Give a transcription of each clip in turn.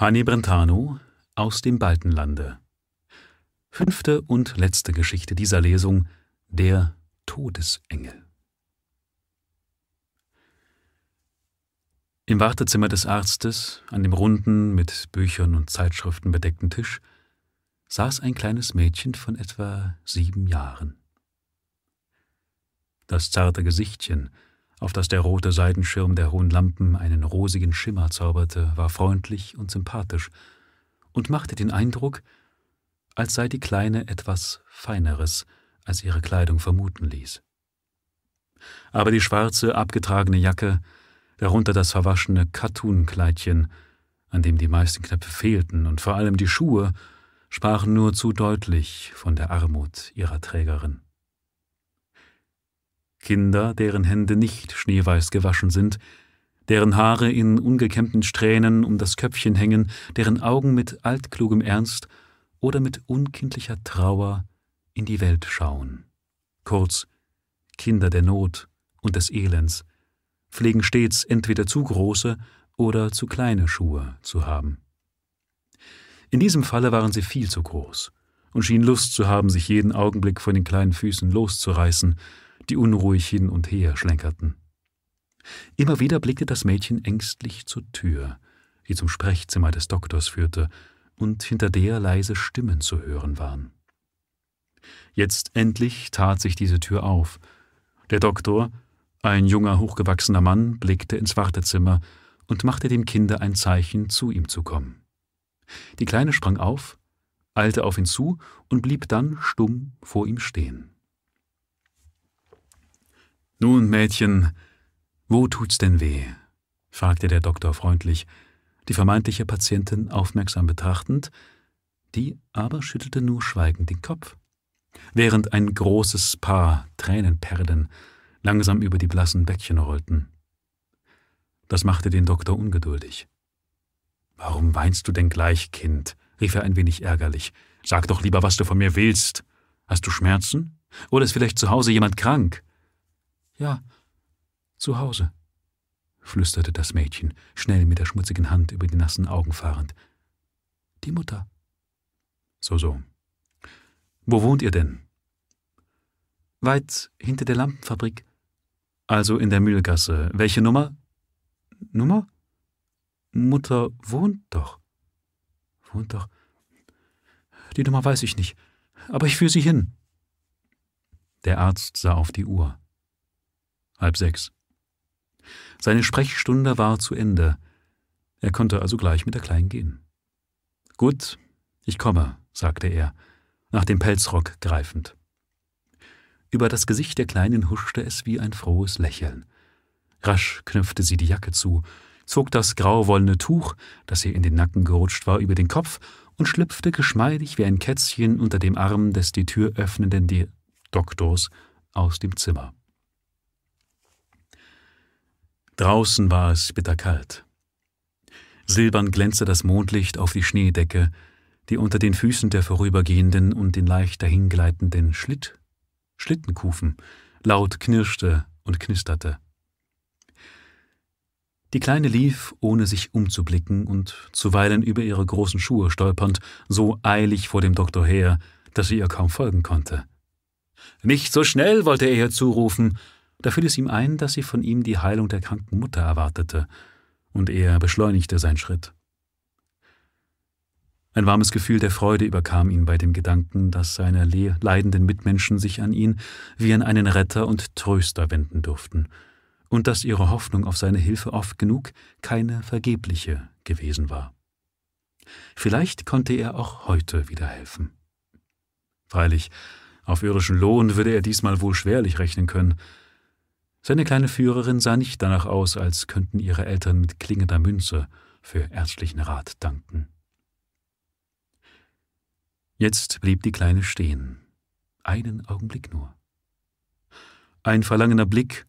Hanni Brentano aus dem Baltenlande. Fünfte und letzte Geschichte dieser Lesung Der Todesengel. Im Wartezimmer des Arztes, an dem runden, mit Büchern und Zeitschriften bedeckten Tisch, saß ein kleines Mädchen von etwa sieben Jahren. Das zarte Gesichtchen, auf das der rote Seidenschirm der hohen Lampen einen rosigen Schimmer zauberte, war freundlich und sympathisch und machte den Eindruck, als sei die Kleine etwas Feineres, als ihre Kleidung vermuten ließ. Aber die schwarze, abgetragene Jacke, darunter das verwaschene Kattunkleidchen, an dem die meisten Knöpfe fehlten, und vor allem die Schuhe, sprachen nur zu deutlich von der Armut ihrer Trägerin. Kinder, deren Hände nicht schneeweiß gewaschen sind, deren Haare in ungekämmten Strähnen um das Köpfchen hängen, deren Augen mit altklugem Ernst oder mit unkindlicher Trauer in die Welt schauen. Kurz, Kinder der Not und des Elends pflegen stets entweder zu große oder zu kleine Schuhe zu haben. In diesem Falle waren sie viel zu groß und schienen Lust zu haben, sich jeden Augenblick von den kleinen Füßen loszureißen die unruhig hin und her schlenkerten. Immer wieder blickte das Mädchen ängstlich zur Tür, die zum Sprechzimmer des Doktors führte und hinter der leise Stimmen zu hören waren. Jetzt endlich tat sich diese Tür auf. Der Doktor, ein junger, hochgewachsener Mann, blickte ins Wartezimmer und machte dem Kinde ein Zeichen, zu ihm zu kommen. Die Kleine sprang auf, eilte auf ihn zu und blieb dann stumm vor ihm stehen. Nun, Mädchen, wo tut's denn weh? fragte der Doktor freundlich, die vermeintliche Patientin aufmerksam betrachtend, die aber schüttelte nur schweigend den Kopf, während ein großes Paar Tränenperlen langsam über die blassen Bäckchen rollten. Das machte den Doktor ungeduldig. Warum weinst du denn gleich, Kind? rief er ein wenig ärgerlich. Sag doch lieber, was du von mir willst. Hast du Schmerzen? Oder ist vielleicht zu Hause jemand krank? Ja, zu Hause, flüsterte das Mädchen, schnell mit der schmutzigen Hand über die nassen Augen fahrend. Die Mutter. So, so. Wo wohnt ihr denn? Weit hinter der Lampenfabrik. Also in der Mühlgasse. Welche Nummer? Nummer? Mutter wohnt doch. Wohnt doch. Die Nummer weiß ich nicht. Aber ich führe sie hin. Der Arzt sah auf die Uhr halb sechs. Seine Sprechstunde war zu Ende. Er konnte also gleich mit der Kleinen gehen. Gut, ich komme, sagte er, nach dem Pelzrock greifend. Über das Gesicht der Kleinen huschte es wie ein frohes Lächeln. Rasch knüpfte sie die Jacke zu, zog das grauwollene Tuch, das ihr in den Nacken gerutscht war, über den Kopf und schlüpfte geschmeidig wie ein Kätzchen unter dem Arm des die Tür öffnenden Doktors aus dem Zimmer. Draußen war es bitterkalt. Silbern glänzte das Mondlicht auf die Schneedecke, die unter den Füßen der Vorübergehenden und den leicht dahingleitenden Schlitt, Schlittenkufen laut knirschte und knisterte. Die Kleine lief, ohne sich umzublicken und zuweilen über ihre großen Schuhe stolpernd, so eilig vor dem Doktor her, dass sie ihr kaum folgen konnte. Nicht so schnell, wollte er ihr zurufen, da fiel es ihm ein, dass sie von ihm die Heilung der kranken Mutter erwartete, und er beschleunigte seinen Schritt. Ein warmes Gefühl der Freude überkam ihn bei dem Gedanken, dass seine leidenden Mitmenschen sich an ihn wie an einen Retter und Tröster wenden durften, und dass ihre Hoffnung auf seine Hilfe oft genug keine vergebliche gewesen war. Vielleicht konnte er auch heute wieder helfen. Freilich, auf irdischen Lohn würde er diesmal wohl schwerlich rechnen können, seine kleine Führerin sah nicht danach aus, als könnten ihre Eltern mit klingender Münze für ärztlichen Rat danken. Jetzt blieb die Kleine stehen, einen Augenblick nur. Ein verlangener Blick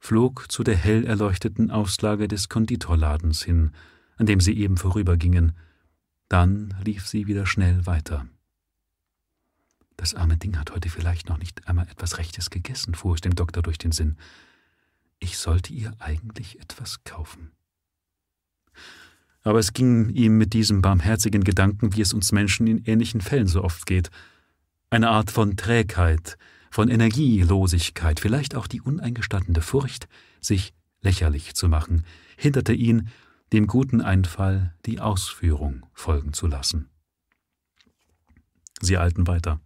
flog zu der hell erleuchteten Auslage des Konditorladens hin, an dem sie eben vorübergingen, dann lief sie wieder schnell weiter. Das arme Ding hat heute vielleicht noch nicht einmal etwas Rechtes gegessen, fuhr es dem Doktor durch den Sinn. Ich sollte ihr eigentlich etwas kaufen. aber es ging ihm mit diesem barmherzigen Gedanken, wie es uns Menschen in ähnlichen Fällen so oft geht. Eine Art von Trägheit, von Energielosigkeit, vielleicht auch die uneingestandene Furcht, sich lächerlich zu machen, hinderte ihn, dem guten Einfall die Ausführung folgen zu lassen. Sie eilten weiter.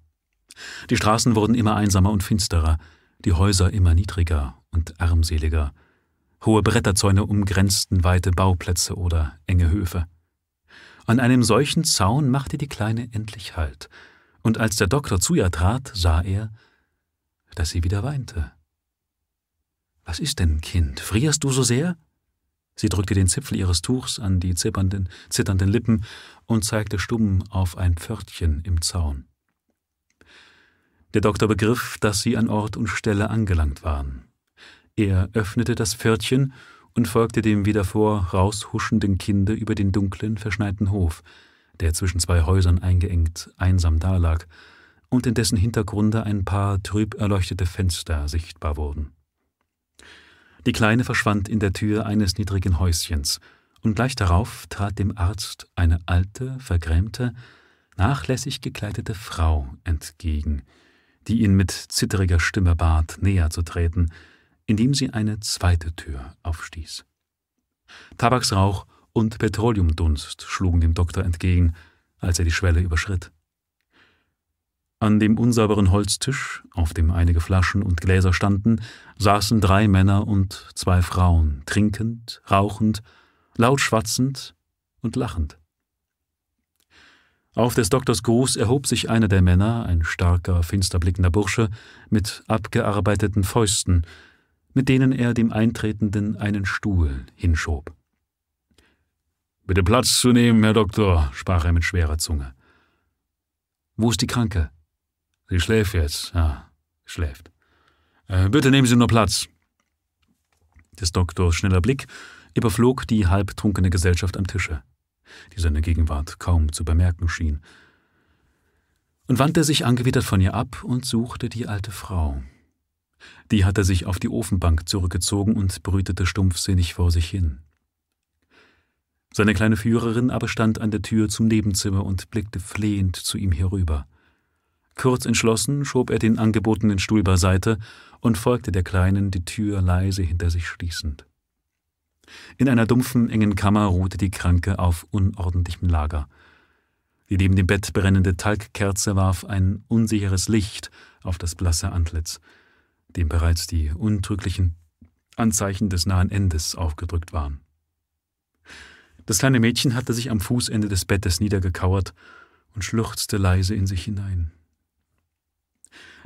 Die Straßen wurden immer einsamer und finsterer, die Häuser immer niedriger und armseliger, Hohe Bretterzäune umgrenzten weite Bauplätze oder enge Höfe. An einem solchen Zaun machte die Kleine endlich Halt, und als der Doktor zu ihr trat, sah er, dass sie wieder weinte. Was ist denn, Kind? Frierst du so sehr? Sie drückte den Zipfel ihres Tuchs an die zitternden, zitternden Lippen und zeigte stumm auf ein Pförtchen im Zaun. Der Doktor begriff, dass sie an Ort und Stelle angelangt waren. Er öffnete das Pförtchen und folgte dem wieder vor raushuschenden Kinde über den dunklen, verschneiten Hof, der zwischen zwei Häusern eingeengt einsam dalag und in dessen Hintergrunde ein paar trüb erleuchtete Fenster sichtbar wurden. Die Kleine verschwand in der Tür eines niedrigen Häuschens, und gleich darauf trat dem Arzt eine alte, vergrämte, nachlässig gekleidete Frau entgegen, die ihn mit zitteriger Stimme bat, näher zu treten, indem sie eine zweite Tür aufstieß. Tabaksrauch und Petroleumdunst schlugen dem Doktor entgegen, als er die Schwelle überschritt. An dem unsauberen Holztisch, auf dem einige Flaschen und Gläser standen, saßen drei Männer und zwei Frauen, trinkend, rauchend, laut schwatzend und lachend. Auf des Doktors Gruß erhob sich einer der Männer, ein starker, finster blickender Bursche, mit abgearbeiteten Fäusten, mit denen er dem Eintretenden einen Stuhl hinschob. Bitte Platz zu nehmen, Herr Doktor, sprach er mit schwerer Zunge. Wo ist die Kranke? Sie schläft jetzt, ja, schläft. Äh, bitte nehmen Sie nur Platz. Des Doktors schneller Blick überflog die halbtrunkene Gesellschaft am Tische, die seine Gegenwart kaum zu bemerken schien, und wandte sich angewidert von ihr ab und suchte die alte Frau. Die hatte sich auf die Ofenbank zurückgezogen und brütete stumpfsinnig vor sich hin. Seine kleine Führerin aber stand an der Tür zum Nebenzimmer und blickte flehend zu ihm herüber. Kurz entschlossen schob er den angebotenen Stuhl beiseite und folgte der Kleinen, die Tür leise hinter sich schließend. In einer dumpfen, engen Kammer ruhte die Kranke auf unordentlichem Lager. Die neben dem Bett brennende Talgkerze warf ein unsicheres Licht auf das blasse Antlitz dem bereits die untrüglichen Anzeichen des nahen Endes aufgedrückt waren. Das kleine Mädchen hatte sich am Fußende des Bettes niedergekauert und schluchzte leise in sich hinein.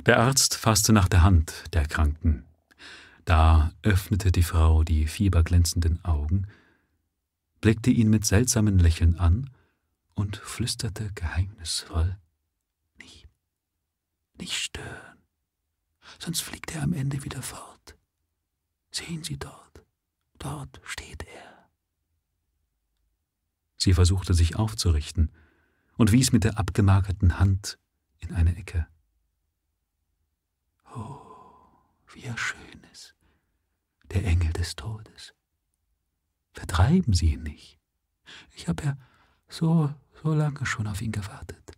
Der Arzt fasste nach der Hand der Kranken. Da öffnete die Frau die fieberglänzenden Augen, blickte ihn mit seltsamen Lächeln an und flüsterte geheimnisvoll Nicht, nicht stören sonst fliegt er am Ende wieder fort. Sehen Sie dort, dort steht er. Sie versuchte sich aufzurichten und wies mit der abgemagerten Hand in eine Ecke. Oh, wie er schön ist, der Engel des Todes. Vertreiben Sie ihn nicht. Ich habe ja so, so lange schon auf ihn gewartet.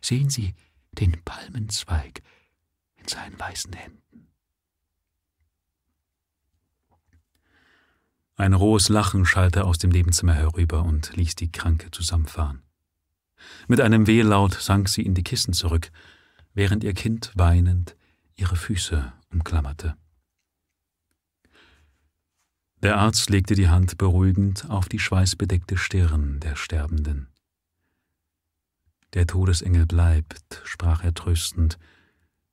Sehen Sie den Palmenzweig, in seinen weißen Händen. Ein rohes Lachen schallte aus dem Nebenzimmer herüber und ließ die Kranke zusammenfahren. Mit einem Wehlaut sank sie in die Kissen zurück, während ihr Kind weinend ihre Füße umklammerte. Der Arzt legte die Hand beruhigend auf die schweißbedeckte Stirn der Sterbenden. Der Todesengel bleibt, sprach er tröstend,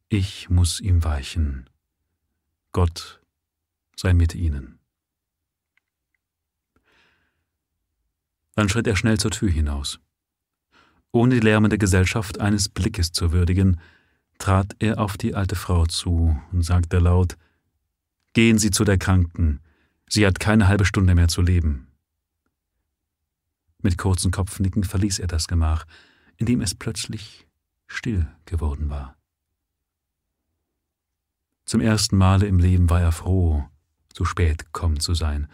ich muss ihm weichen. Gott sei mit ihnen. Dann schritt er schnell zur Tür hinaus. Ohne die lärmende Gesellschaft eines Blickes zu würdigen, trat er auf die alte Frau zu und sagte laut Gehen Sie zu der Kranken, sie hat keine halbe Stunde mehr zu leben. Mit kurzen Kopfnicken verließ er das Gemach, in dem es plötzlich still geworden war. Zum ersten Male im Leben war er froh, so spät gekommen zu sein,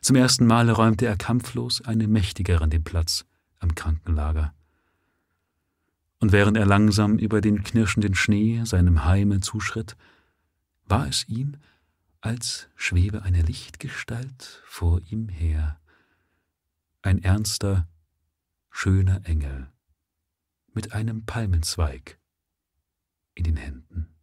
Zum ersten Male räumte er kampflos eine Mächtigeren den Platz am Krankenlager. Und während er langsam über den knirschenden Schnee seinem Heime zuschritt, war es ihm, als schwebe eine Lichtgestalt vor ihm her, ein ernster, schöner Engel mit einem Palmenzweig in den Händen.